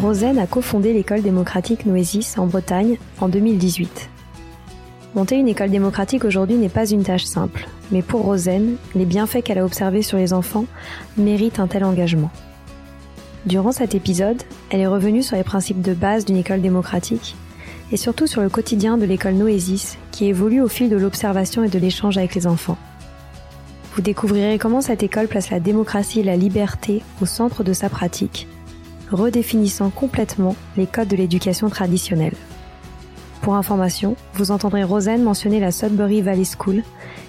Rosen a cofondé l'école démocratique Noésis en Bretagne en 2018. Monter une école démocratique aujourd'hui n'est pas une tâche simple, mais pour Rosen, les bienfaits qu'elle a observés sur les enfants méritent un tel engagement. Durant cet épisode, elle est revenue sur les principes de base d'une école démocratique et surtout sur le quotidien de l'école Noésis qui évolue au fil de l'observation et de l'échange avec les enfants. Vous découvrirez comment cette école place la démocratie et la liberté au centre de sa pratique redéfinissant complètement les codes de l'éducation traditionnelle. Pour information, vous entendrez Rosen mentionner la Sudbury Valley School,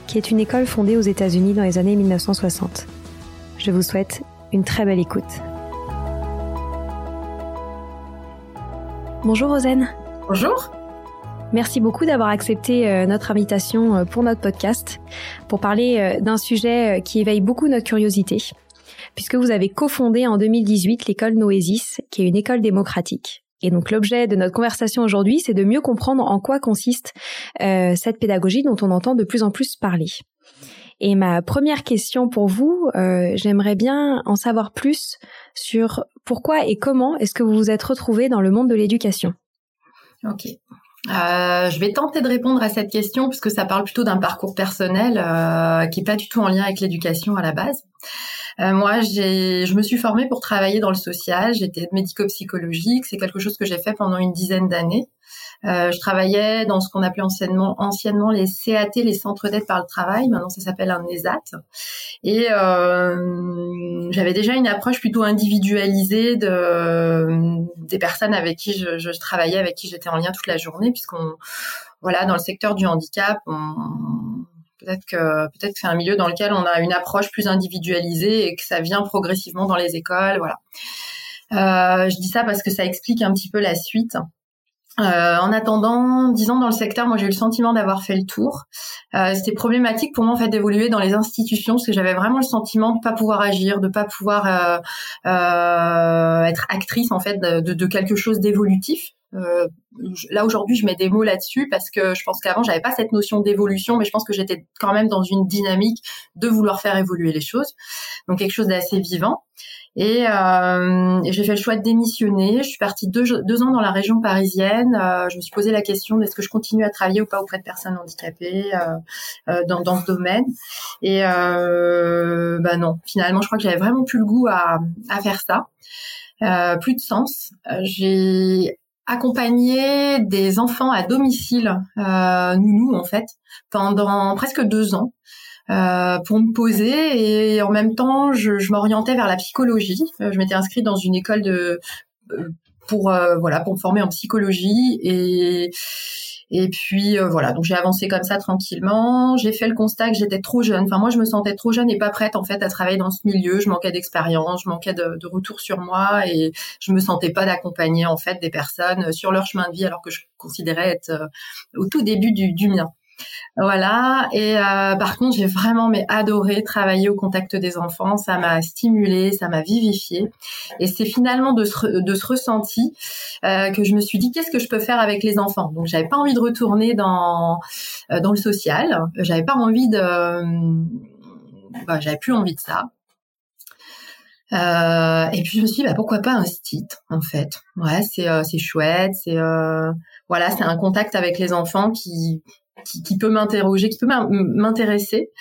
qui est une école fondée aux États-Unis dans les années 1960. Je vous souhaite une très belle écoute. Bonjour Rosen. Bonjour. Merci beaucoup d'avoir accepté euh, notre invitation euh, pour notre podcast pour parler euh, d'un sujet qui éveille beaucoup notre curiosité, puisque vous avez cofondé en 2018 l'école Noésis, qui est une école démocratique. Et donc l'objet de notre conversation aujourd'hui, c'est de mieux comprendre en quoi consiste euh, cette pédagogie dont on entend de plus en plus parler. Et ma première question pour vous, euh, j'aimerais bien en savoir plus sur pourquoi et comment est-ce que vous vous êtes retrouvé dans le monde de l'éducation. Ok. Euh, je vais tenter de répondre à cette question puisque ça parle plutôt d'un parcours personnel qui est pas du tout en lien avec l'éducation à la base. Euh, moi, j'ai, je me suis formée pour travailler dans le social. J'étais médico-psychologique. C'est quelque chose que j'ai fait pendant une dizaine d'années. Euh, je travaillais dans ce qu'on appelait anciennement, anciennement les CAT, les centres d'aide par le travail. Maintenant, ça s'appelle un ESAT. Et euh, j'avais déjà une approche plutôt individualisée de des personnes avec qui je, je travaillais, avec qui j'étais en lien toute la journée, puisqu'on voilà dans le secteur du handicap, on, Peut-être que peut-être c'est un milieu dans lequel on a une approche plus individualisée et que ça vient progressivement dans les écoles, voilà. Euh, je dis ça parce que ça explique un petit peu la suite. Euh, en attendant, disons dans le secteur, moi j'ai eu le sentiment d'avoir fait le tour. Euh, C'était problématique pour moi en fait d'évoluer dans les institutions parce que j'avais vraiment le sentiment de pas pouvoir agir, de pas pouvoir euh, euh être actrice en fait de, de quelque chose d'évolutif. Euh, là aujourd'hui, je mets des mots là-dessus parce que je pense qu'avant, j'avais pas cette notion d'évolution, mais je pense que j'étais quand même dans une dynamique de vouloir faire évoluer les choses, donc quelque chose d'assez vivant. Et, euh, j'ai fait le choix de démissionner. Je suis partie deux, ans dans la région parisienne. Euh, je me suis posé la question est-ce que je continue à travailler ou pas auprès de personnes handicapées euh, dans, dans ce domaine. Et bah non, finalement, je crois que j'avais vraiment plus le goût à, à faire ça. Plus de sens. j'ai accompagner des enfants à domicile, euh, nous en fait, pendant presque deux ans. Euh, pour me poser et en même temps je, je m'orientais vers la psychologie. Euh, je m'étais inscrite dans une école de euh, pour voilà pour me former en psychologie et et puis euh, voilà, donc j'ai avancé comme ça tranquillement. J'ai fait le constat que j'étais trop jeune. Enfin moi je me sentais trop jeune et pas prête en fait à travailler dans ce milieu. Je manquais d'expérience, je manquais de, retour sur moi et je me sentais pas d'accompagner en fait des personnes sur leur chemin de vie alors que je considérais être euh, au tout début du, du mien. Voilà. Et euh, par contre, j'ai vraiment mais adoré travailler au contact des enfants. Ça m'a stimulé, ça m'a vivifié. Et c'est finalement de ce, de ressenti euh, que je me suis dit qu'est-ce que je peux faire avec les enfants? Donc, j'avais pas envie de retourner dans euh, le social. J'avais pas envie de, bah, j'avais plus envie de ça. Et puis je me suis dit bah, pourquoi pas un site en fait? Ouais, c'est chouette, c'est voilà, c'est un contact avec les enfants qui qui, peut m'interroger, qui peut m'intéresser.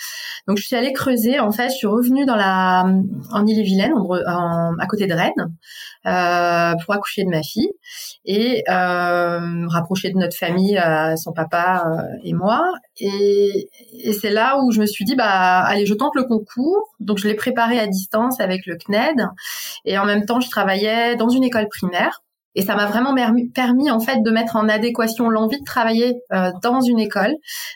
Donc je suis allée creuser. En fait, je suis revenue dans la en Ille-et-Vilaine, à côté de Rennes, euh, pour accoucher de ma fille et euh, rapprocher de notre famille, euh, son papa euh, et moi. Et, et c'est là où je me suis dit bah allez, je tente le concours. Donc je l'ai préparé à distance avec le CNED et en même temps je travaillais dans une école primaire et ça m'a vraiment permis en fait de mettre en adéquation l'envie de travailler euh, dans une école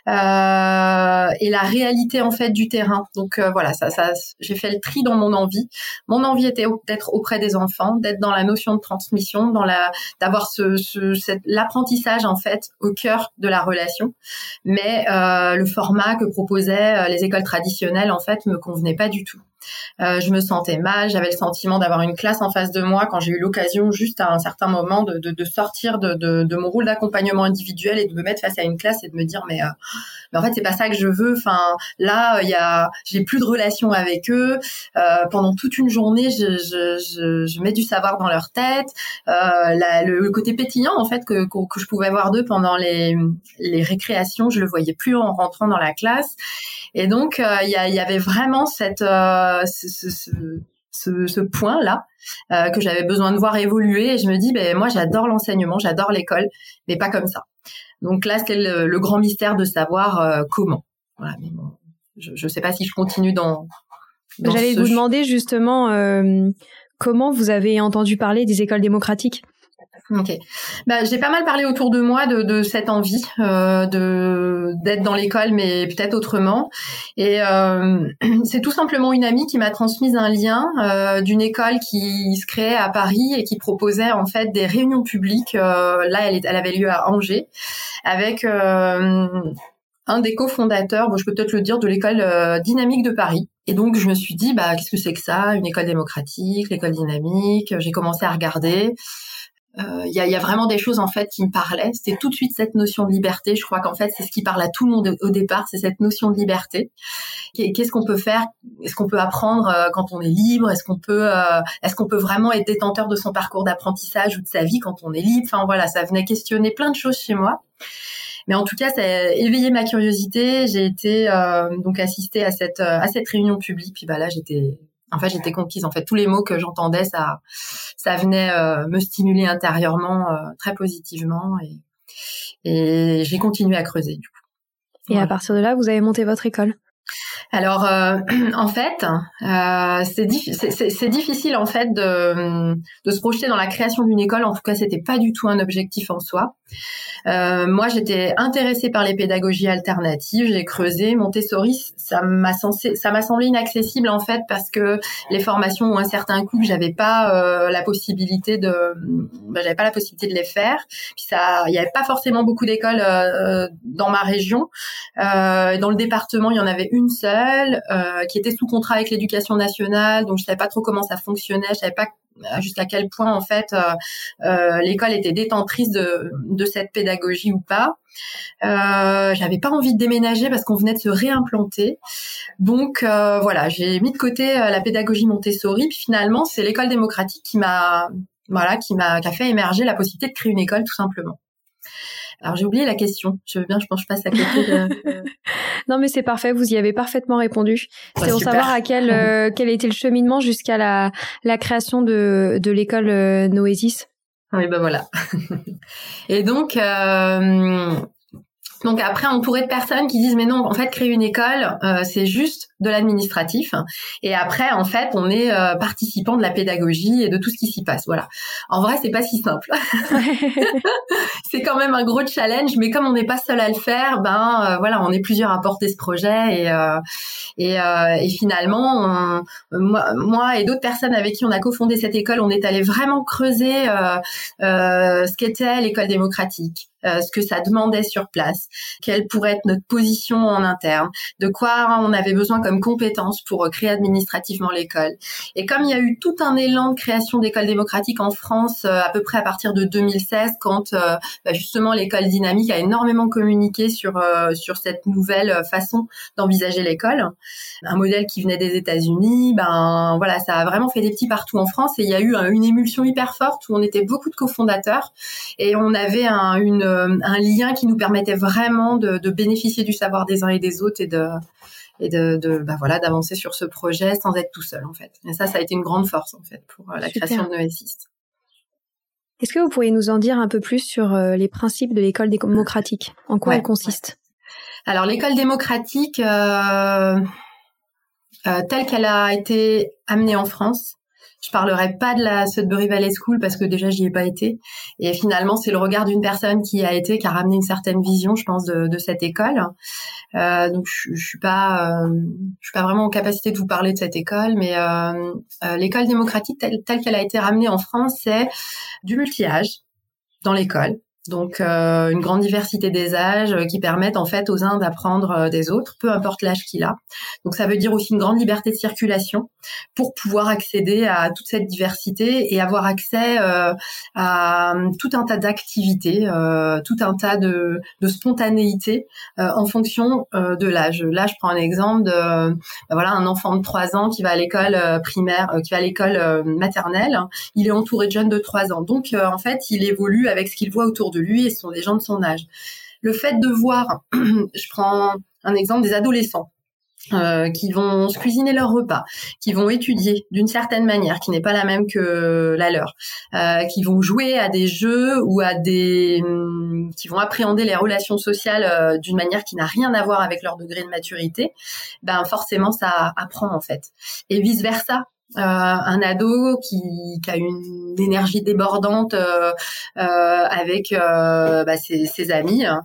euh, et la réalité en fait du terrain. Donc euh, voilà, ça, ça j'ai fait le tri dans mon envie. Mon envie était d'être auprès des enfants, d'être dans la notion de transmission, dans la d'avoir ce, ce l'apprentissage en fait au cœur de la relation. Mais euh, le format que proposaient les écoles traditionnelles en fait me convenait pas du tout. Euh, je me sentais mal, j'avais le sentiment d'avoir une classe en face de moi quand j'ai eu l'occasion juste à un certain moment de, de, de sortir de, de, mon rôle d'accompagnement individuel et de me mettre face à une classe et de me dire mais, euh, mais en fait c'est pas ça que je veux. Enfin là il y a j'ai plus de relation avec eux. Euh, pendant toute une journée je, je, je, je, mets du savoir dans leur tête. Euh, la, le, côté pétillant en fait que, que, je pouvais avoir d'eux pendant les, les récréations je le voyais plus en rentrant dans la classe et donc euh, il y, y, avait vraiment cette euh, ce, ce, ce, ce point-là euh, que j'avais besoin de voir évoluer. Et je me dis, ben moi j'adore l'enseignement, j'adore l'école, mais pas comme ça. Donc là, c'était le, grand mystère de savoir euh, comment. Voilà, mais bon, je ne sais pas si je continue dans. J'allais vous demander justement euh, comment vous avez entendu parler des écoles démocratiques? Ok. Bah, j'ai pas mal parlé autour de moi de, de cette envie euh, de d'être dans l'école, mais peut-être autrement. Et euh, c'est tout simplement une amie qui m'a transmis un lien euh, d'une école qui se créait à Paris et qui proposait en fait des réunions publiques. Euh, là, elle, elle, avait lieu à Angers avec euh, un des cofondateurs, bon, je peux peut-être le dire, de l'école euh, dynamique de Paris. Et donc, je me suis dit, bah, qu'est-ce que c'est que ça? Une école démocratique, l'école dynamique. J'ai commencé à regarder. Euh, il y, a, y, a, vraiment des choses en fait qui me parlaient. C'était tout de suite cette notion de liberté. Je crois qu'en fait c'est ce qui parle à tout le monde au départ, c'est cette notion de liberté. Qu'est-ce qu'on peut faire? Est-ce qu'on peut apprendre euh, quand on est libre? Est-ce qu'on peut euh, Est-ce qu'on peut vraiment être détenteur de son parcours d'apprentissage ou de sa vie quand on est libre? Enfin voilà, ça venait questionner plein de choses chez moi. Mais en tout cas, ça a éveillé ma curiosité. J'ai été donc assistée à cette à cette réunion publique. Puis bah là, j'étais en fait, j'étais conquise. En fait, tous les mots que j'entendais, ça, ça venait euh, me stimuler intérieurement euh, très positivement et, et j'ai continué à creuser du coup. Et à partir de là, vous avez monté votre école? Alors, euh, en fait, euh, c'est difficile en fait de, de, se projeter dans la création d'une école. En tout cas, c'était pas du tout un objectif en soi. Euh, moi, j'étais intéressée par les pédagogies alternatives. J'ai creusé Montessori. Ça m'a ça m'a semblé inaccessible en fait parce que les formations ont un certain coût j'avais pas euh, la possibilité de, ben, j'avais pas la possibilité de les faire. Puis ça, il y avait pas forcément beaucoup d'écoles euh, dans ma région. dans le département, il y en avait une seule euh, qui était sous contrat avec l'éducation nationale, donc je savais pas trop comment ça fonctionnait, je savais pas euh, jusqu'à quel point en fait euh, l'école était détentrice de, cette pédagogie ou pas. Euh, j'avais pas envie de déménager parce qu'on venait de se réimplanter. Donc voilà, j'ai mis de côté la pédagogie Montessori. Puis finalement, c'est l'école démocratique qui m'a fait émerger la possibilité de créer une école tout simplement. Alors j'ai oublié la question. Je veux bien, je pense, je passe à côté de. non, mais c'est parfait. Vous y avez parfaitement répondu. c'est pour savoir à quel euh, quel était le cheminement jusqu'à la la création de de l'école euh, Noésis. Oui, ben voilà. Et donc, euh, donc après, on pourrait de personnes qui disent mais non, en fait, créer une école, euh, c'est juste de l'administratif. Et après, en fait, on est euh, participant de la pédagogie et de tout ce qui s'y passe. Voilà. En vrai, c'est pas si simple. c'est quand même un gros challenge, mais comme on n'est pas seul à le faire, ben euh, voilà, on est plusieurs à porter ce projet et et, et, finalement, moi, moi, et d'autres personnes avec qui on a cofondé cette école, on est allé vraiment creuser ce qu'était l'école démocratique euh, ce que ça demandait sur place, quelle pourrait être notre position en interne, de quoi on avait besoin comme compétences pour créer administrativement l'école. Et comme il y a eu tout un élan de création d'écoles démocratiques en France euh, à peu près à partir de 2016, quand euh, bah, justement l'école dynamique a énormément communiqué sur sur cette nouvelle façon d'envisager l'école, un modèle qui venait des États-Unis, ben voilà, ça a vraiment fait des petits partout en France et il y a eu une émulsion hyper forte où on était beaucoup de cofondateurs et on avait un, euh, lien qui nous permettait vraiment de, bénéficier du savoir des uns et des autres et de et de, bah voilà d'avancer sur ce projet sans être tout seul en fait. Et ça, ça a été une grande force en fait pour euh, la création de Noesist. Est-ce que vous pourriez nous en dire un peu plus sur euh, les principes de l'école démocratique? En quoi elle consiste? Alors l'école démocratique, telle qu'elle a été amenée en France, je parlerai pas de la Sudbury Valley School parce que déjà j'y ai pas été. Et finalement, c'est le regard d'une personne qui a été, qui a ramené une certaine vision, je pense, de, de cette école. Euh, donc je, je suis pas, euh, je suis pas vraiment en capacité de vous parler de cette école, mais euh, euh l'école démocratique telle, telle qu'elle a été ramenée en France, c'est du multi-âge dans l'école, donc euh, une grande diversité des âges euh, qui permettent en fait aux uns d'apprendre euh, des autres, peu importe l'âge qu'il a. Donc ça veut dire aussi une grande liberté de circulation pour pouvoir accéder à toute cette diversité et avoir accès à tout un tas d'activités, tout un tas de, de spontanéité en fonction de l'âge. Là, je prends un exemple de bah, voilà un enfant de 3 ans qui va à l'école primaire, qui va à l'école maternelle, il est entouré de jeunes de 3 ans. Donc en fait, il évolue avec ce qu'il voit autour de lui et ce sont des gens de son âge. Le fait de voir, je prends un exemple des adolescents. Euh, qui vont se cuisiner leur repas, qui vont étudier d'une certaine manière, qui n'est pas la même que la leur, euh, qui vont jouer à des jeux ou à des, hum, qui vont appréhender les relations sociales euh, d'une manière qui n'a rien à voir avec leur degré de maturité, ben forcément ça apprend en fait. Et vice versa, euh, un ado qui, qui, a une énergie débordante euh, euh, avec bah, ses, ses, amis hein,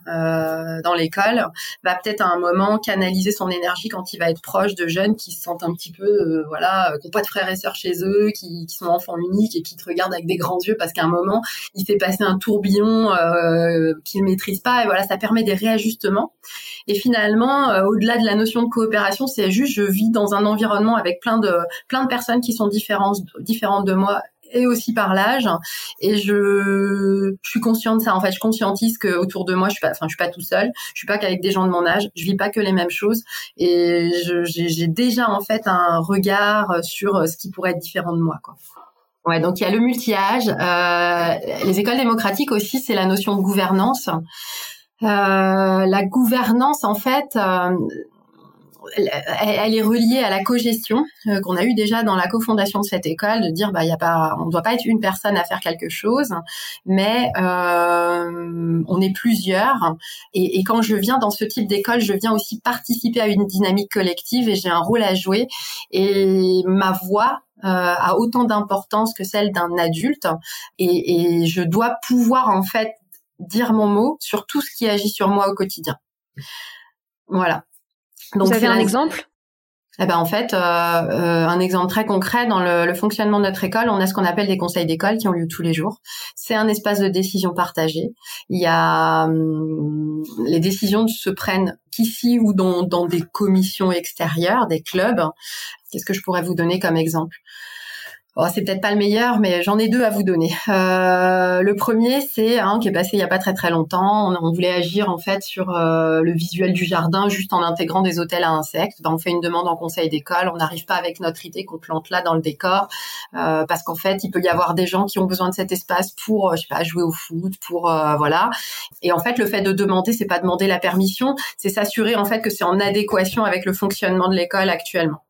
dans l'école va peut-être à un moment canaliser son énergie quand il va être proche de jeunes qui se sentent un petit peu voilà qui n'ont pas de frères et sœurs chez eux qui, qui, sont enfants uniques et qui te regardent avec des grands yeux parce qu'à un moment il fait passer un tourbillon qu'il maîtrise pas et voilà ça permet des réajustements. Et finalement au-delà de la notion de coopération c'est juste je vis dans un environnement avec plein de plein de personnes qui sont différentes, de moi et aussi par l'âge. Et je, suis consciente de ça. En fait je conscientise que autour de moi je suis pas enfin je suis pas tout seul. Je suis pas qu'avec des gens de mon âge. Je vis pas que les mêmes choses. Et j'ai déjà en fait un regard sur ce qui pourrait être différent de moi ouais donc il y a le multi-âge euh, les écoles démocratiques aussi c'est la notion de gouvernance. Euh, la gouvernance en fait euh, elle, est reliée à la co-gestion euh, qu'on a eu déjà dans la cofondation de cette école, de dire bah il y a pas, on ne doit pas être une personne à faire quelque chose, mais euh, on est plusieurs. Et, quand je viens dans ce type d'école, je viens aussi participer à une dynamique collective et j'ai un rôle à jouer. Et ma voix euh, a autant d'importance que celle d'un adulte et, et je dois pouvoir en fait dire mon mot sur tout ce qui agit sur moi au quotidien. Voilà. Donc, Vous avez un exemple? Eh ben en fait, euh, euh, un exemple très concret dans le, fonctionnement de notre école, on a ce qu'on appelle des conseils d'école qui ont lieu tous les jours. C'est un espace de décision partagé. Il y a hum, les décisions se prennent qu'ici ou dans, dans des commissions extérieures, des clubs. Qu'est-ce que je pourrais vous donner comme exemple Oh, c'est peut-être pas le meilleur, mais j'en ai deux à vous donner. Euh, le premier, c'est un qui est passé il y a pas très très longtemps. On, voulait agir en fait sur euh, le visuel du jardin, juste en intégrant des hôtels à insectes. Ben, on fait une demande en conseil d'école. On n'arrive pas avec notre idée qu'on plante là dans le décor, euh, parce qu'en fait, il peut y avoir des gens qui ont besoin de cet espace pour, je sais pas, jouer au foot, pour voilà. Et en fait, le fait de demander, c'est pas demander la permission, c'est s'assurer en fait que c'est en adéquation avec le fonctionnement de l'école actuellement.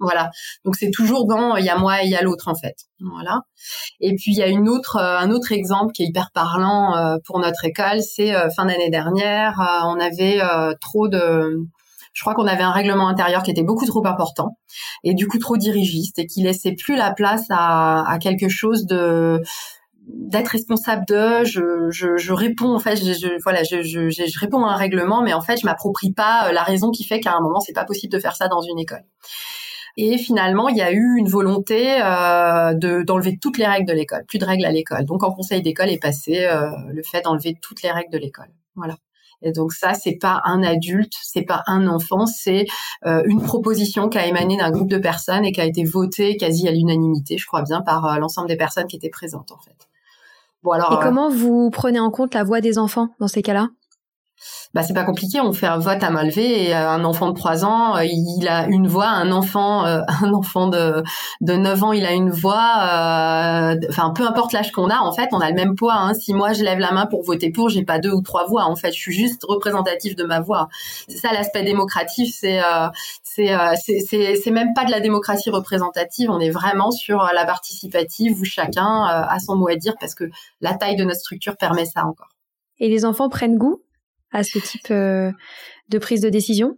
Voilà. Donc c'est toujours dans il y a moi et il y a l'autre en fait. Voilà. Et puis il y a une autre euh, un autre exemple qui est hyper parlant euh, pour notre école, c'est euh, fin d'année dernière, on avait trop de je crois qu'on avait un règlement intérieur qui était beaucoup trop important et du coup trop dirigiste et qui laissait plus la place à, quelque chose de d'être responsable de je, je, je, réponds en fait je voilà je, je, je, réponds à un règlement mais en fait je m'approprie pas la raison qui fait qu'à un moment c'est pas possible de faire ça dans une école Et finalement, il y a eu une volonté euh, de d'enlever toutes les règles de l'école, plus de règles à l'école. Donc en conseil d'école est passé euh, le fait d'enlever toutes les règles de l'école. Voilà. Et donc ça, c'est pas un adulte, c'est pas un enfant, c'est euh, une proposition qui a émané d'un groupe de personnes et qui a été votée quasi à l'unanimité, je crois bien, par euh, l'ensemble des personnes qui étaient présentes en fait. Bon alors. Et comment vous prenez en compte la voix des enfants dans ces cas-là? Bah c'est pas compliqué, on fait un vote à main levée et euh, un enfant de 3 ans, euh, il a une voix, un enfant euh, un enfant de de 9 ans, il a une voix peu importe l'âge qu'on a en fait, on a le même poids hein. Si moi je lève la main pour voter pour, j'ai pas deux ou trois voix en fait, je suis juste représentatif de ma voix. C'est ça l'aspect démocratique, c'est c'est c'est même pas de la démocratie représentative, on est vraiment sur la participative où chacun a son mot à dire parce que la taille de notre structure permet ça encore. Et les enfants prennent goût? À ce type euh, de prise de décision?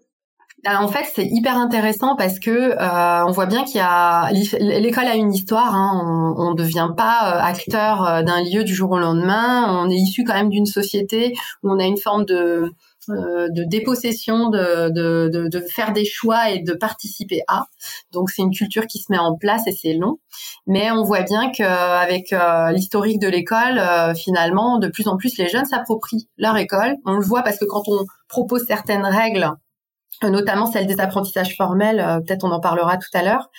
En fait, c'est hyper intéressant parce que euh, on voit bien qu'il y a l'école a une histoire. Hein, on, ne devient pas euh, acteur d'un lieu du jour au lendemain. On est issu quand même d'une société où on a une forme de euh, de dépossession, de, de, de, faire des choix et de participer à. Donc c'est une culture qui se met en place et c'est long. Mais on voit bien qu'avec euh, l'historique de l'école, euh, finalement, de plus en plus les jeunes s'approprient leur école. On le voit parce que quand on propose certaines règles, notamment celle des apprentissages formels, peut-être on en parlera tout à l'heure,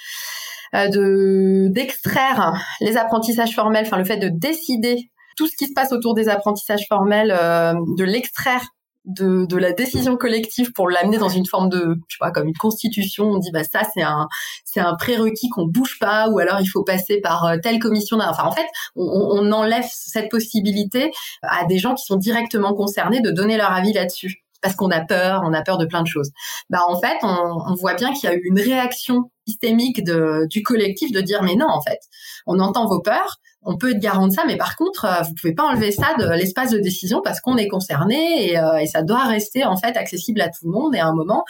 de d'extraire les apprentissages formels, enfin le fait de décider tout ce qui se passe autour des apprentissages formels, de l'extraire de, de la décision collective pour l'amener dans une forme de, je sais pas, comme une constitution. On dit bah ça c'est un c'est un prérequis qu'on bouge pas, ou alors il faut passer par euh, telle commission. Enfin en fait, on, on enlève cette possibilité à des gens qui sont directement concernés de donner leur avis là-dessus parce qu'on a peur, on a peur de plein de choses. Bah en fait, on, on voit bien qu'il y a eu une réaction systémique du collectif de dire mais non en fait, on entend vos peurs, on peut être garant de ça, mais par contre, euh, vous pouvez pas enlever ça de l'espace de décision parce qu'on est concerné euh, et, ça doit rester en fait accessible à tout le monde. Et à un moment,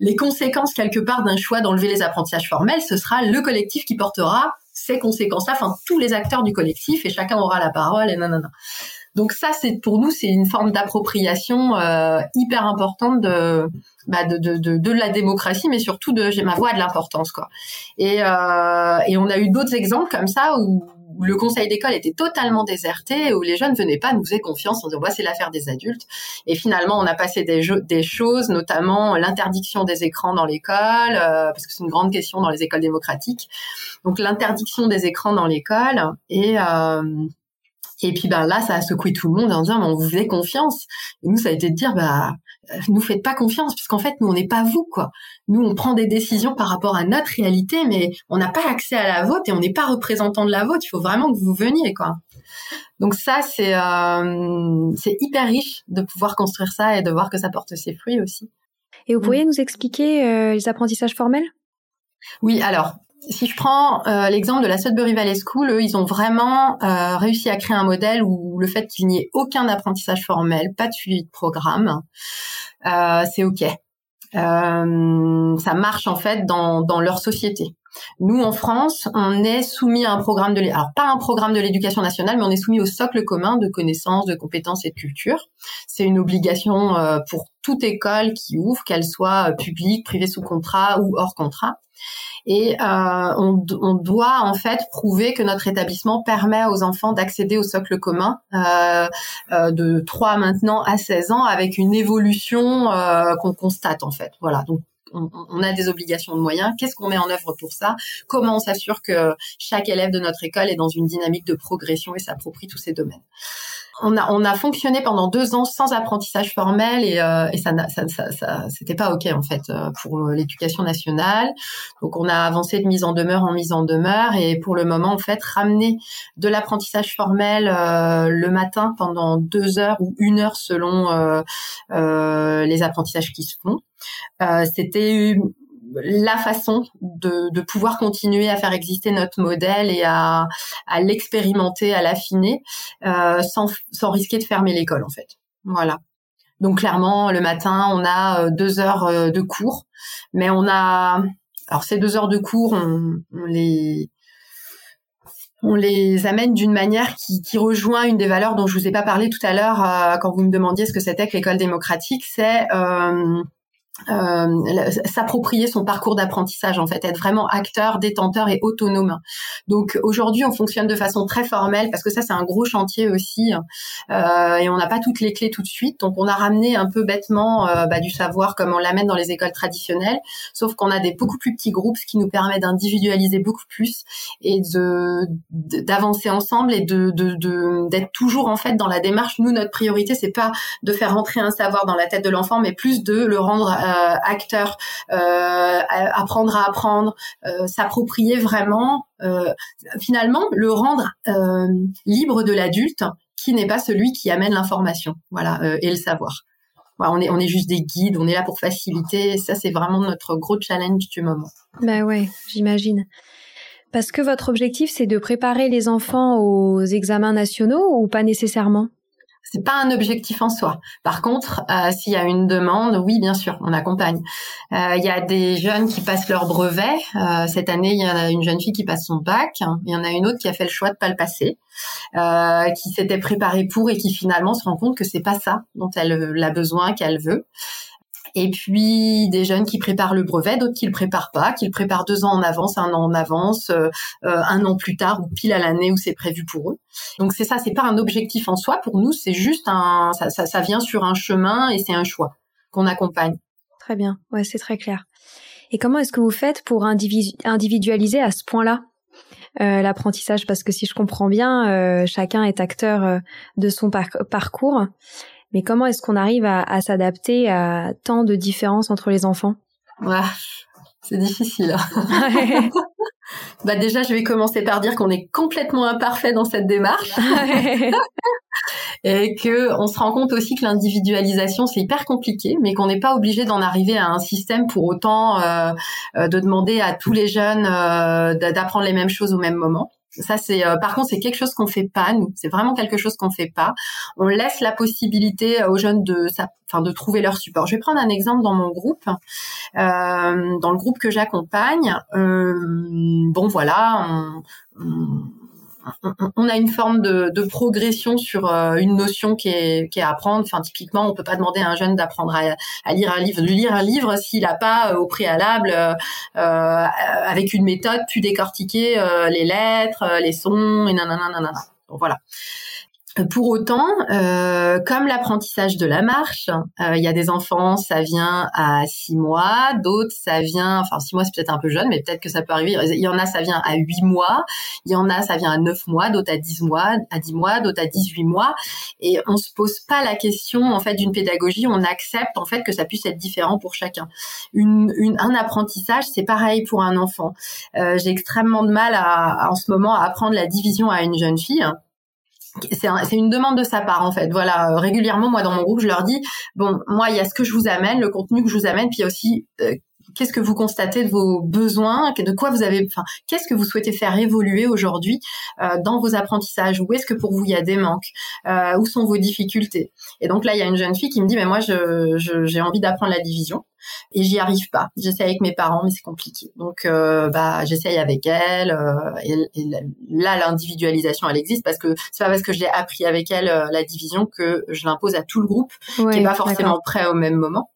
les conséquences quelque part d'un choix d'enlever les apprentissages formels, ce sera le collectif qui portera ces conséquences-là, enfin tous les acteurs du collectif et chacun aura la parole et non. Donc ça, c'est pour nous, c'est une forme d'appropriation euh, hyper importante de, bah de, de, de, la démocratie, mais surtout de j'ai ma voix de l'importance quoi. Et, euh, et on a eu d'autres exemples comme ça où le conseil d'école était totalement déserté, où les jeunes venaient pas nous faisaient confiance en disant c'est l'affaire des adultes. Et finalement, on a passé des, des choses, notamment l'interdiction des écrans dans l'école, euh, parce que c'est une grande question dans les écoles démocratiques. Donc l'interdiction des écrans dans l'école et euh, et puis ben là, ça a secoué tout le monde en disant mais on vous fait confiance. Et nous, ça a été de dire bah euh, nous faites pas confiance puisqu'en fait nous on n'est pas vous quoi. Nous on prend des décisions par rapport à notre réalité, mais on n'a pas accès à la vôtre et on n'est pas représentant de la vôtre. Il faut vraiment que vous veniez quoi. Donc ça c'est euh, c'est hyper riche de pouvoir construire ça et de voir que ça porte ses fruits aussi. Et vous pourriez nous expliquer euh, les apprentissages formels? Oui, alors si je prends euh, l'exemple de la Sudbury Valley School, eux, ils ont vraiment euh, réussi à créer un modèle où le fait qu'il n'y ait aucun apprentissage formel, pas de suivi de programme, euh, c'est ok. Euh, ça marche en fait dans, dans leur société. Nous, en France, on est soumis à un programme de, alors pas un programme de l'éducation nationale, mais on est soumis au socle commun de connaissances, de compétences et de culture. C'est une obligation euh, pour toute école qui ouvre, qu'elle soit publique, privée sous contrat ou hors contrat. Et euh, on, doit en fait prouver que notre établissement permet aux enfants d'accéder au socle commun euh, euh, de 3 maintenant à 16 ans avec une évolution qu'on constate en fait. Voilà. Donc on, on, a des obligations de moyens. Qu'est-ce qu'on met en œuvre pour ça? Comment on s'assure que chaque élève de notre école est dans une dynamique de progression et s'approprie tous ces domaines? On a, on fonctionné pendant deux ans sans apprentissage formel et, euh, et ça, ça, ça, ça c'était pas ok en fait euh, pour l'éducation nationale. Donc on a avancé de mise en demeure en mise en demeure et pour le moment en fait ramener de l'apprentissage formel euh, le matin pendant deux heures ou une heure selon les apprentissages qui se font. c'était la façon de, de, pouvoir continuer à faire exister notre modèle et à, à l'expérimenter, à l'affiner, euh, sans, sans risquer de fermer l'école en fait. Voilà. Donc clairement, le matin, on a euh, deux heures euh, de cours, mais on a, alors ces deux heures de cours, on, on les on les amène d'une manière qui, qui, rejoint une des valeurs dont je vous ai pas parlé tout à l'heure euh, quand vous me demandiez ce que c'était que l'école démocratique, c'est euh, s'approprier son parcours d'apprentissage en fait, être vraiment acteur, détenteur et autonome. Donc aujourd'hui, on fonctionne de façon très formelle parce que ça c'est un gros chantier aussi euh, et on n'a pas toutes les clés tout de suite. Donc on a ramené un peu bêtement euh, bah, du savoir comme on l'amène dans les écoles traditionnelles, sauf qu'on a des beaucoup plus petits groupes, ce qui nous permet d'individualiser beaucoup plus et de d'avancer ensemble et de d'être toujours en fait dans la démarche. Nous notre priorité c'est pas de faire rentrer un savoir dans la tête de l'enfant, mais plus de le rendre euh, acteur, euh, apprendre à apprendre, euh, s'approprier vraiment, finalement le rendre libre de l'adulte qui n'est pas celui qui amène l'information, voilà, et le savoir. on est on est juste des guides, on est là pour faciliter. Ça c'est vraiment notre gros challenge du moment. Bah ouais, j'imagine. Parce que votre objectif c'est de préparer les enfants aux examens nationaux ou pas nécessairement? C'est pas un objectif en soi. Par contre, euh, s'il y a une demande, oui, bien sûr, on accompagne. Euh, il y a des jeunes qui passent leur brevet. Euh, cette année, il y a une jeune fille qui passe son bac. Il y en a une autre qui a fait le choix de pas le passer, qui s'était préparée pour et qui finalement se rend compte que c'est pas ça dont elle a besoin, qu'elle veut. Et puis des jeunes qui préparent le brevet, d'autres qui le préparent pas, qui le préparent deux ans en avance, un an en avance, euh, euh, un an plus tard ou pile à l'année où c'est prévu pour eux. Donc c'est ça, c'est pas un objectif en soi pour nous, c'est juste un, ça, ça, ça vient sur un chemin et c'est un choix qu'on accompagne. Très bien, ouais, c'est très clair. Et comment est-ce que vous faites pour individualiser à ce point-là euh, l'apprentissage? Parce que si je comprends bien, euh, chacun est acteur euh, de son parcours. Mais comment est-ce qu'on arrive à, s'adapter à tant de différences entre les enfants? C'est difficile. bah déjà, je vais commencer par dire qu'on est complètement imparfait dans cette démarche. et que on se rend compte aussi que l'individualisation c'est hyper compliqué, mais qu'on n'est pas obligé d'en arriver à un système pour autant euh, euh, de demander à tous les jeunes euh, d'apprendre les mêmes choses au même moment. Ça c'est euh, par contre c'est quelque chose qu'on fait pas nous. C'est vraiment quelque chose qu'on fait pas. On laisse la possibilité aux jeunes de enfin de trouver leur support. Je vais prendre un exemple dans mon groupe, euh, dans le groupe que j'accompagne. Euh, bon voilà, on a une forme de, progression sur euh, une notion qui est, qui est à apprendre. Enfin, typiquement, on peut pas demander à un jeune d'apprendre à, lire un livre, de lire un livre s'il n'a pas euh, au préalable, euh, avec une méthode, pu décortiquer les lettres, les sons et nanana, nanana. Voilà. Pour autant, euh, comme l'apprentissage de la marche, euh, il y a des enfants, ça vient à six mois, d'autres, ça vient, enfin six mois c'est peut-être un peu jeune, mais peut-être que ça peut arriver. Il y en a, ça vient à huit mois, il y en a, ça vient à neuf mois, d'autres à dix mois, à dix mois, d'autres à dix-huit mois, et on se pose pas la question en fait d'une pédagogie, on accepte en fait que ça puisse être différent pour chacun. Une, une un apprentissage, c'est pareil pour un enfant. Euh, J'ai extrêmement de mal à, en ce moment à apprendre la division à une jeune fille c'est une demande de sa part en fait. Voilà, euh, régulièrement moi dans mon groupe, je leur dis bon, moi il y a ce que je vous amène, le contenu que je vous amène, puis il y a aussi euh, qu'est-ce que vous constatez de vos besoins, de quoi vous avez, enfin, qu'est-ce que vous souhaitez faire évoluer aujourd'hui euh, dans vos apprentissages? Où est-ce que pour vous il y a des manques? Euh, Où sont vos difficultés? Et donc là, il y a une jeune fille qui me dit, mais moi, je, j'ai envie d'apprendre la division et j'y arrive pas. J'essaie avec mes parents, mais c'est compliqué. Donc, euh, bah, j'essaye avec elle. Euh, et, là, l'individualisation, elle existe parce que c'est pas parce que je l'ai appris avec elle euh, la division que je l'impose à tout le groupe, qui est pas forcément prêt au même moment.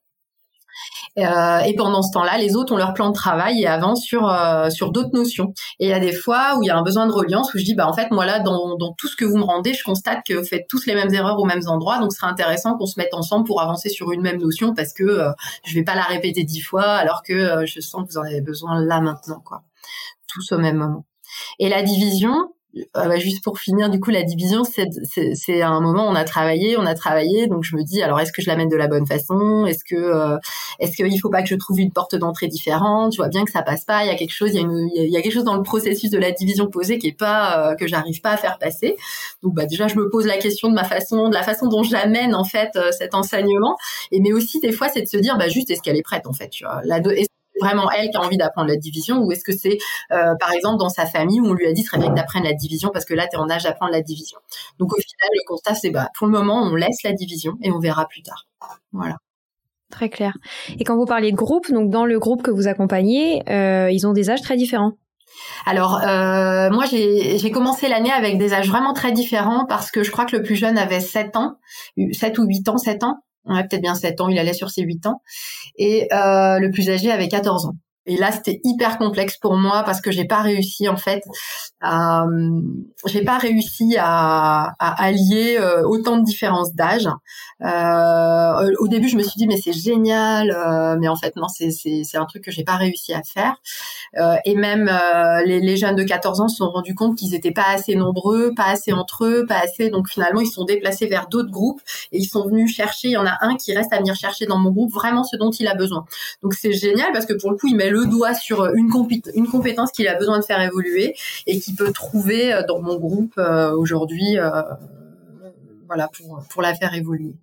Euh, et pendant ce temps-là, les autres ont leur plan de travail et avancent sur euh, sur d'autres notions. Et il y a des fois où il y a un besoin de reliance où je dis bah en fait moi là dans, dans tout ce que vous me rendez, je constate que vous faites tous les mêmes erreurs aux mêmes endroits, donc ce serait intéressant qu'on se mette ensemble pour avancer sur une même notion parce que euh, je vais pas la répéter dix fois alors que euh, je sens que vous en avez besoin là maintenant quoi, tous au même moment. Et la division, ah bah, juste pour finir, du coup, la division, c'est un moment, on a travaillé, on a travaillé, donc je me dis, alors est-ce que je l'amène de la bonne façon? Est-ce que euh, est-ce qu'il faut pas que je trouve une porte d'entrée différente? Je vois bien que ça passe pas. Il y a quelque chose, il y a, une, il y a quelque chose dans le processus de la division posée qui est pas euh, que j'arrive pas à faire passer. Donc bah déjà, je me pose la question de ma façon, de la façon dont j'amène en fait euh, cet enseignement. Et mais aussi des fois, c'est de se dire, bah juste, est-ce qu'elle est prête en fait Tu la, vraiment elle qui a envie d'apprendre la division ou est-ce que c'est euh, par exemple dans sa famille où on lui a dit très bien que d'apprendre la division parce que là tu es en âge d'apprendre la division. Donc au final le constat c'est bah pour le moment on laisse la division et on verra plus tard. Voilà. Très clair. Et quand vous parlez de groupe, donc dans le groupe que vous accompagnez, euh, ils ont des âges très différents. Alors euh, moi j'ai commencé l'année avec des âges vraiment très différents parce que je crois que le plus jeune avait 7 ans, 7 ou 8 ans, 7 ans peut-être bien 7 ans, il allait sur ses 8 ans. Et le plus âgé avait 14 ans. Et là, c'était hyper complexe pour moi parce que j'ai pas réussi en fait à, j'ai pas réussi à, à allier euh, autant de différences d'âge. Euh, au début, je me suis dit mais c'est génial, euh, mais en fait non, c'est c'est un truc que j'ai pas réussi à faire. Euh, et même euh, les, les, jeunes de 14 ans se sont rendus compte qu'ils étaient pas assez nombreux, pas assez entre eux, pas assez. Donc finalement, ils sont déplacés vers d'autres groupes et ils sont venus chercher. Il y en a un qui reste à venir chercher dans mon groupe vraiment ce dont il a besoin. Donc c'est génial parce que pour le coup, il met le doigt sur une, une compétence qu'il a besoin de faire évoluer et qui peut trouver euh, dans mon groupe euh, aujourd'hui, voilà, pour, pour la faire évoluer.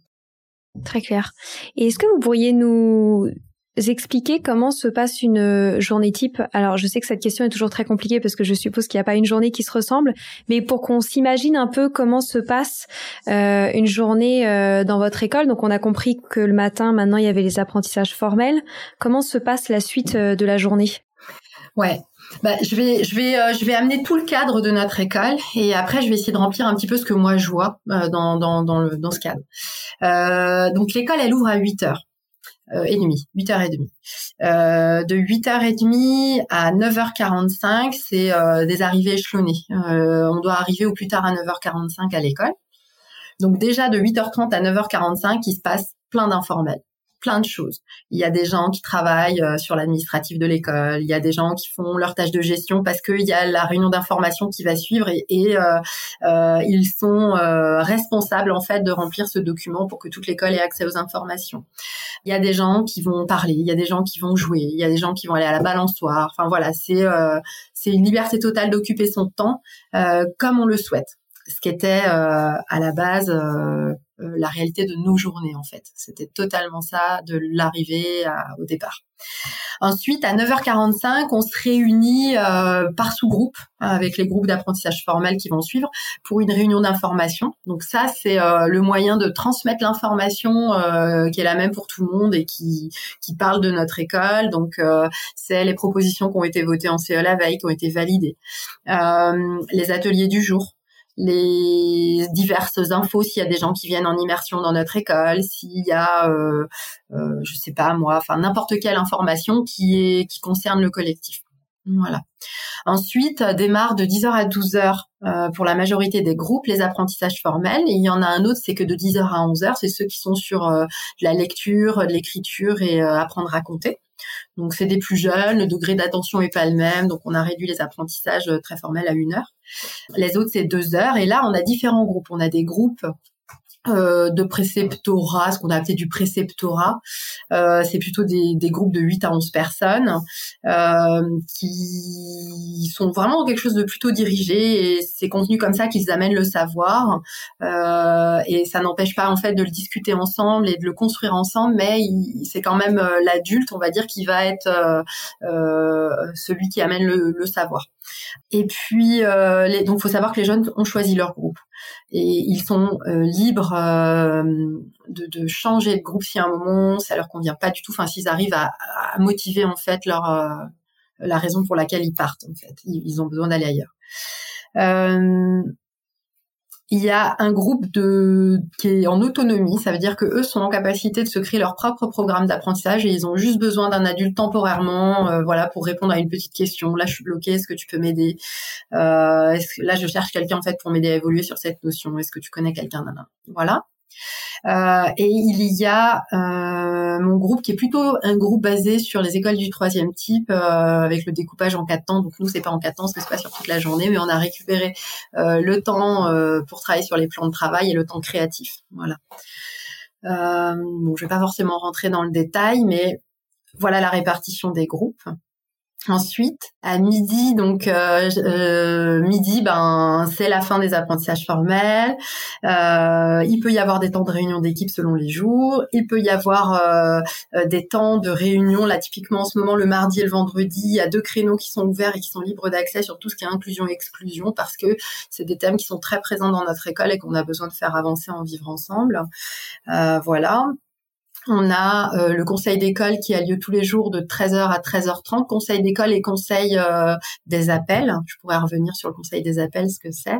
Très clair. Et est-ce que vous pourriez nous expliquer comment se passe une journée type? Alors, je sais que cette question est toujours très compliquée parce que je suppose qu'il n'y a pas une journée qui se ressemble, mais pour qu'on s'imagine un peu comment se passe euh, une journée euh, dans votre école. Donc, on a compris que le matin, maintenant, il y avait les apprentissages formels. Comment se passe la suite euh, de la journée? Ouais. Bah, je vais, je vais, je vais amener tout le cadre de notre école et après je vais essayer de remplir un petit peu ce que moi je vois dans, dans, dans, le, dans ce cadre. donc l'école elle ouvre à 8 heures euh, et demie, 8h30. Euh, de 8h30 à 9h45, c'est euh, des arrivées échelonnées. Euh, on doit arriver au plus tard à 9h45 à l'école. Donc déjà de 8h30 à 9h45, il se passe plein d'informels plein de choses. Il y a des gens qui travaillent euh, sur l'administratif de l'école, il y a des gens qui font leurs tâches de gestion parce qu'il y a la réunion d'information qui va suivre et, euh, euh, ils sont responsables en fait de remplir ce document pour que toute l'école ait accès aux informations. Il y a des gens qui vont parler, il y a des gens qui vont jouer, il y a des gens qui vont aller à la balançoire. Enfin voilà, c'est c'est une liberté totale d'occuper son temps comme on le souhaite ce qui était à la base euh, la réalité de nos journées en fait. C'était totalement ça de l'arrivée au départ. Ensuite, à 9h45, on se réunit euh, par sous-groupe avec les groupes d'apprentissage formel qui vont suivre pour une réunion d'information. Donc ça, c'est euh, le moyen de transmettre l'information qui est la même pour tout le monde et qui, qui parle de notre école. Donc c'est les propositions qui ont été votées en CE la veille, qui ont été validées. les ateliers du jour, les diverses infos s'il y a des gens qui viennent en immersion dans notre école, s'il y a, euh, euh, je sais pas moi, enfin n'importe quelle information qui est qui concerne le collectif. Voilà. Ensuite, euh, démarre de 10h à 12h euh, pour la majorité des groupes les apprentissages formels. Il y en a un autre, c'est que de 10h à 11h, c'est ceux qui sont sur euh, la lecture, l'écriture et apprendre à compter. Donc c'est des plus jeunes, le degré d'attention est pas le même, donc on a réduit les apprentissages très formels à une heure. Les autres c'est deux heures, et là on a différents groupes. On a des groupes euh, de préceptorat, ce qu'on a appelé du préceptorat. Euh, c'est plutôt des, des, groupes de 8 à 11 personnes euh, qui sont vraiment quelque chose de plutôt dirigé et c'est contenu comme ça qu'ils amènent le savoir euh, et ça n'empêche pas en fait de le discuter ensemble et de le construire ensemble, mais c'est quand même euh, l'adulte, on va dire, qui va être celui qui amène le, le savoir. Et puis, les, donc, faut savoir que les jeunes ont choisi leur groupe et ils sont euh, libres euh, de, de, changer de groupe si à un moment ça leur convient pas du tout. Enfin, s'ils arrivent à, à, motiver en fait leur euh, la raison pour laquelle ils partent en fait, ils, ils ont besoin d'aller ailleurs. Il y a un groupe de qui est en autonomie, ça veut dire que eux sont en capacité de se créer leur propre programme d'apprentissage et ils ont juste besoin d'un adulte temporairement, euh, voilà, pour répondre à une petite question. Là, je suis bloquée, est-ce que tu peux m'aider? Euh, Là, je cherche quelqu'un en fait pour m'aider à évoluer sur cette notion. Est-ce que tu connais quelqu'un Voilà. Euh, et il y a euh, mon groupe qui est plutôt un groupe basé sur les écoles du troisième type, euh, avec le découpage en quatre temps. Donc nous, c'est pas en quatre temps, c'est pas sur toute la journée, mais on a récupéré le temps pour travailler sur les plans de travail et le temps créatif. Voilà. bon, je vais pas forcément rentrer dans le détail, mais voilà la répartition des groupes. Ensuite, à midi, donc euh, euh, midi, ben c'est la fin des apprentissages formels. Euh, il peut y avoir des temps de réunion d'équipe selon les jours. Il peut y avoir des temps de réunion. Là, typiquement en ce moment, le mardi et le vendredi, il y a deux créneaux qui sont ouverts et qui sont libres d'accès sur tout ce qui est inclusion et exclusion parce que c'est des thèmes qui sont très présents dans notre école et qu'on a besoin de faire avancer en vivre ensemble. voilà. On a euh, le conseil d'école qui a lieu tous les jours de 13h à 13h30, conseil d'école et conseil euh, des appels. Je pourrais revenir sur le conseil des appels, ce que c'est.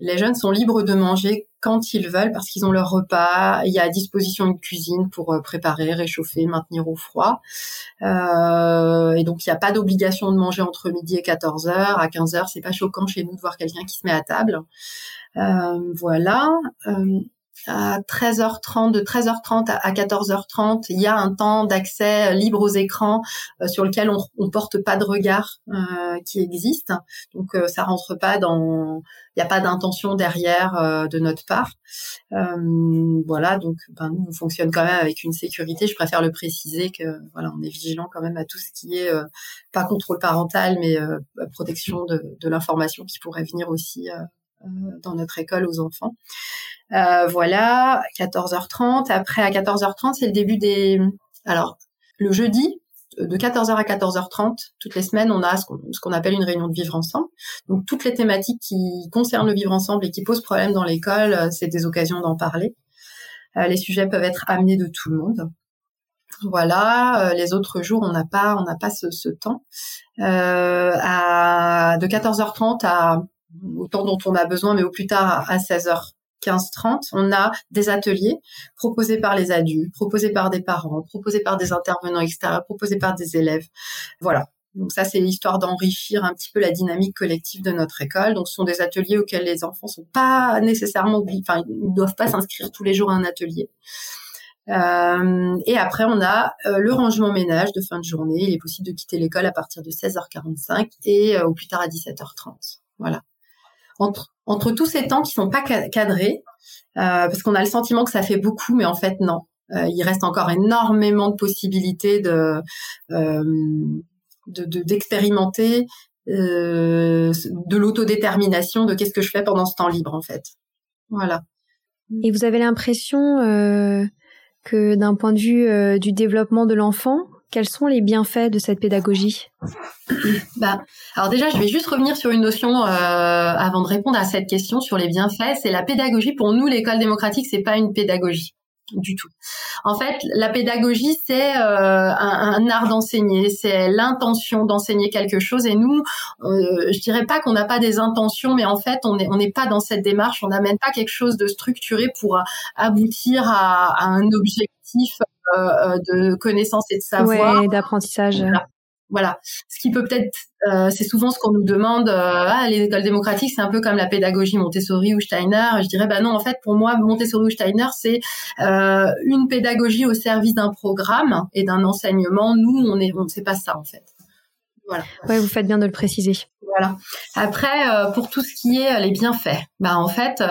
Les jeunes sont libres de manger quand ils veulent parce qu'ils ont leur repas. Il y a à disposition une cuisine pour euh, préparer, réchauffer, maintenir au froid. Et donc il n'y a pas d'obligation de manger entre midi et 14 heures. À 15 heures, c'est pas choquant chez nous de voir quelqu'un qui se met à table. Voilà. À 13h30, de 13h30 à 14h30, il y a un temps d'accès libre aux écrans euh, sur lequel on, on porte pas de regard euh, qui existe. Donc euh, ça rentre pas dans, il n'y a pas d'intention derrière euh, de notre part. voilà, donc ben, nous on fonctionne quand même avec une sécurité. Je préfère le préciser que voilà, on est vigilant quand même à tout ce qui est pas contrôle parental, mais protection de, de l'information qui pourrait venir aussi dans notre école aux enfants. Euh, voilà, 14h30. Après, à 14h30, c'est le début des... Alors, le jeudi, de 14h à 14h30, toutes les semaines, on a ce qu'on appelle une réunion de vivre ensemble. Donc, toutes les thématiques qui concernent le vivre ensemble et qui posent problème dans l'école, euh, c'est des occasions d'en parler. Euh, les sujets peuvent être amenés de tout le monde. Voilà, les autres jours, on n'a pas, on n'a pas ce, temps. Euh, de 14h30 à au temps dont on a besoin, mais au plus tard à 16h 15-30, on a des ateliers proposés par les adultes, proposés par des parents, proposés par des intervenants extérieurs, proposés par des élèves. Voilà. Donc ça, c'est l'histoire d'enrichir un petit peu la dynamique collective de notre école. Donc ce sont des ateliers auxquels les enfants sont pas nécessairement obligés, enfin ils ne doivent pas s'inscrire tous les jours à un atelier. Euh, et après, on a euh, le rangement ménage de fin de journée. Il est possible de quitter l'école à partir de 16h45 et euh, au plus tard à 17h30. Voilà entre, entre tous ces temps qui sont pas cadrés, euh, parce qu'on a le sentiment que ça fait beaucoup, mais en fait non. Euh, il reste encore énormément de possibilités de euh, d'expérimenter de, de l'autodétermination de qu'est-ce que je fais pendant ce temps libre en fait. Voilà. Et vous avez l'impression que d'un point de vue du développement de l'enfant, quels sont les bienfaits de cette pédagogie bah, alors déjà, je vais juste revenir sur une notion euh, avant de répondre à cette question sur les bienfaits. C'est la pédagogie. Pour nous, l'école démocratique, c'est pas une pédagogie du tout. En fait, la pédagogie, c'est euh, un, art d'enseigner, c'est l'intention d'enseigner quelque chose. Et nous, euh, je dirais pas qu'on n'a pas des intentions, mais en fait, on n'est pas dans cette démarche. On n'amène pas quelque chose de structuré pour aboutir à, à un objectif euh, euh, de connaissances et de savoir. et d'apprentissage. Voilà. Ce qui peut peut-être, euh, c'est souvent ce qu'on nous demande. ah, les écoles démocratiques, c'est un peu comme la pédagogie Montessori ou Steiner. Je dirais, bah non, en fait, pour moi, Montessori ou Steiner, c'est une pédagogie au service d'un programme et d'un enseignement. Nous, on est, on ne sait pas ça en fait. Voilà. Ouais, vous faites bien de le préciser. Voilà. Après, pour tout ce qui est les bienfaits, bah en fait,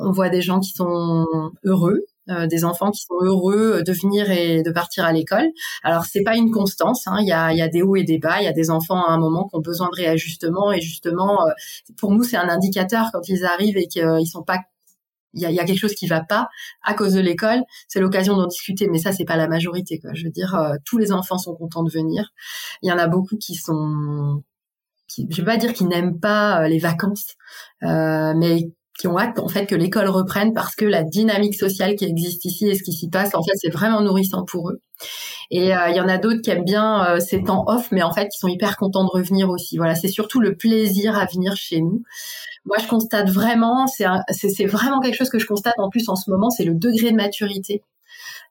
on voit des gens qui sont heureux, euh, des enfants qui sont heureux de venir et de partir à l'école. Alors c'est pas une constance, hein. il, y a, y a des hauts et des bas, il y a des enfants à un moment qui ont besoin de réajustement et justement euh, pour nous c'est un indicateur quand ils arrivent et qu'ils sont pas il y a, y a, quelque chose qui va pas à cause de l'école, c'est l'occasion d'en discuter. Mais ça, c'est pas la majorité. Quoi. Je veux dire, euh, tous les enfants sont contents de venir. Il y en a beaucoup qui sont, qui, je vais pas dire qu'ils n'aiment pas les vacances, euh, mais qui ont hâte en fait que l'école reprenne parce que la dynamique sociale qui existe ici et ce qui s'y passe en fait c'est vraiment nourrissant pour eux. Et euh, il y en a d'autres qui aiment bien euh, ces temps off mais en fait qui sont hyper contents de revenir aussi. Voilà, c'est surtout le plaisir à venir chez nous. Moi je constate vraiment c'est c'est vraiment quelque chose que je constate en plus en ce moment, c'est le degré de maturité.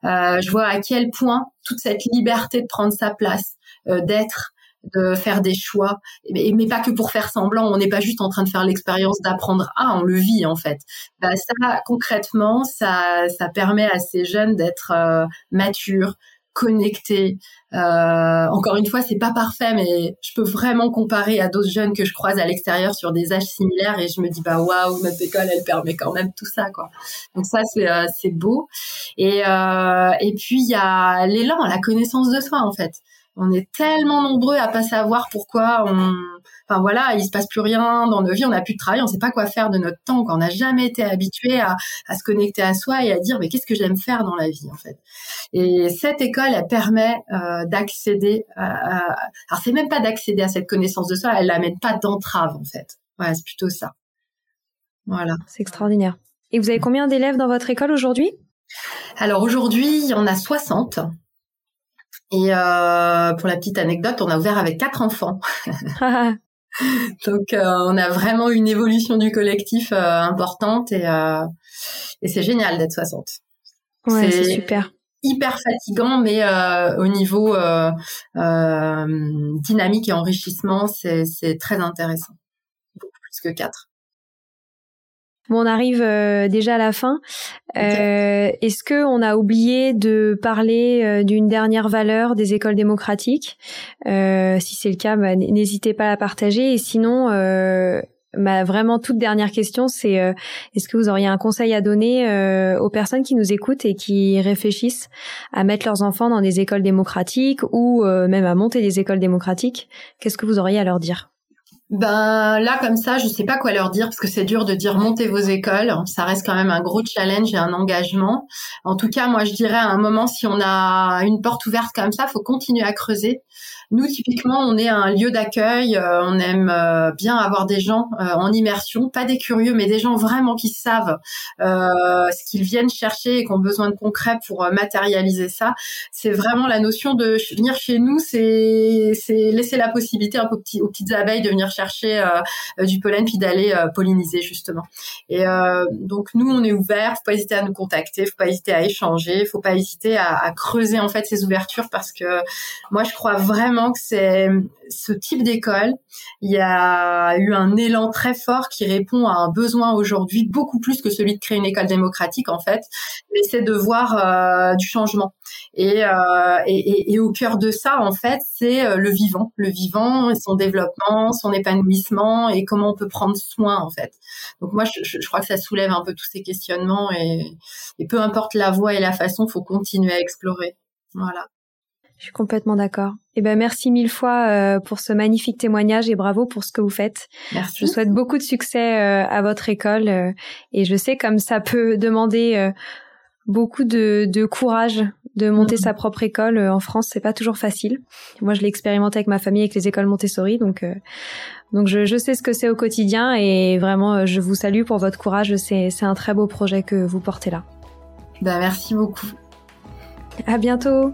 Euh, je vois à quel point toute cette liberté de prendre sa place, euh, d'être, de faire des choix, mais, pas que pour faire semblant. On n'est pas juste en train de faire l'expérience d'apprendre à, on le vit en fait. Bah, ça, concrètement, ça, ça permet à ces jeunes d'être euh, matures, connectés. Euh, encore une fois, c'est pas parfait, mais je peux vraiment comparer à d'autres jeunes que je croise à l'extérieur sur des âges similaires et je me dis bah waouh, notre école, elle permet quand même tout ça quoi. Donc ça, c'est euh, c'est beau. Et euh, et puis il y a l'élan, la connaissance de soi en fait on est tellement nombreux à pas savoir pourquoi on enfin voilà il se passe plus rien dans nos vies on n'a plus de travail on sait pas quoi faire de notre temps on n'a jamais été habitué à, se connecter à soi et à dire mais qu'est-ce que j'aime faire dans la vie en fait? Et cette école elle permet euh, d'accéder à, alors c'est même pas d'accéder à cette connaissance de soi elle l'amène pas d'entrave en fait. Voilà c'est plutôt ça. Voilà. C'est extraordinaire. Et vous avez combien d'élèves dans votre école aujourd'hui? Alors aujourd'hui on a 60 et euh, pour la petite anecdote, on a ouvert avec quatre enfants. Donc on a vraiment une évolution du collectif importante et, et c'est génial d'être 60. Ouais, c'est super hyper fatigant, mais euh, au niveau euh, euh, dynamique et enrichissement, c'est très intéressant. Beaucoup plus que quatre. Bon, on arrive déjà à la fin. Est-ce que on a oublié de parler d'une dernière valeur des écoles démocratiques? Si c'est le cas, bah, n'hésitez pas à la partager. Et sinon, ma vraiment toute dernière question, c'est euh, est-ce que vous auriez un conseil à donner euh, aux personnes qui nous écoutent et qui réfléchissent à mettre leurs enfants dans des écoles démocratiques ou euh, même à monter des écoles démocratiques? Qu'est-ce que vous auriez à leur dire? Ben là comme ça, je sais pas quoi leur dire parce que c'est dur de dire montez vos écoles. Ça reste quand même un gros challenge et un engagement. En tout cas, moi je dirais à un moment si on a une porte ouverte comme ça, faut continuer à creuser. Nous, typiquement, on est un lieu d'accueil. Euh, on aime euh, bien avoir des gens euh, en immersion, pas des curieux, mais des gens vraiment qui savent ce qu'ils viennent chercher et qui ont besoin de concret pour matérialiser ça. C'est vraiment la notion de venir chez nous, c'est laisser la possibilité peu aux petites abeilles de venir chercher du pollen puis d'aller polliniser justement. Et donc nous, on est ouvert. Faut pas hésiter à nous contacter, faut pas hésiter à échanger, faut pas hésiter à creuser en fait ces ouvertures parce que moi, je crois vraiment que c'est ce type d'école. Il y a eu un élan très fort qui répond à un besoin aujourd'hui beaucoup plus que celui de créer une école démocratique en fait, mais c'est de voir euh, du changement. Euh, et, et, au cœur de ça en fait, c'est euh, le vivant, le vivant, son développement, son épanouissement et comment on peut prendre soin en fait. Donc moi, je, je crois que ça soulève un peu tous ces questionnements et, et peu importe la voie et la façon, faut continuer à explorer. Voilà. Je suis complètement d'accord. Eh ben merci mille fois euh, pour ce magnifique témoignage et bravo pour ce que vous faites. Merci. Je souhaite beaucoup de succès euh, à votre école euh, et je sais comme ça peut demander beaucoup de, de, courage de monter mm. sa propre école en France. C'est pas toujours facile. Moi, je l'ai expérimenté avec ma famille avec les écoles Montessori, donc donc je, je sais ce que c'est au quotidien et vraiment je vous salue pour votre courage. C'est c'est un très beau projet que vous portez là. Ben merci beaucoup. À bientôt.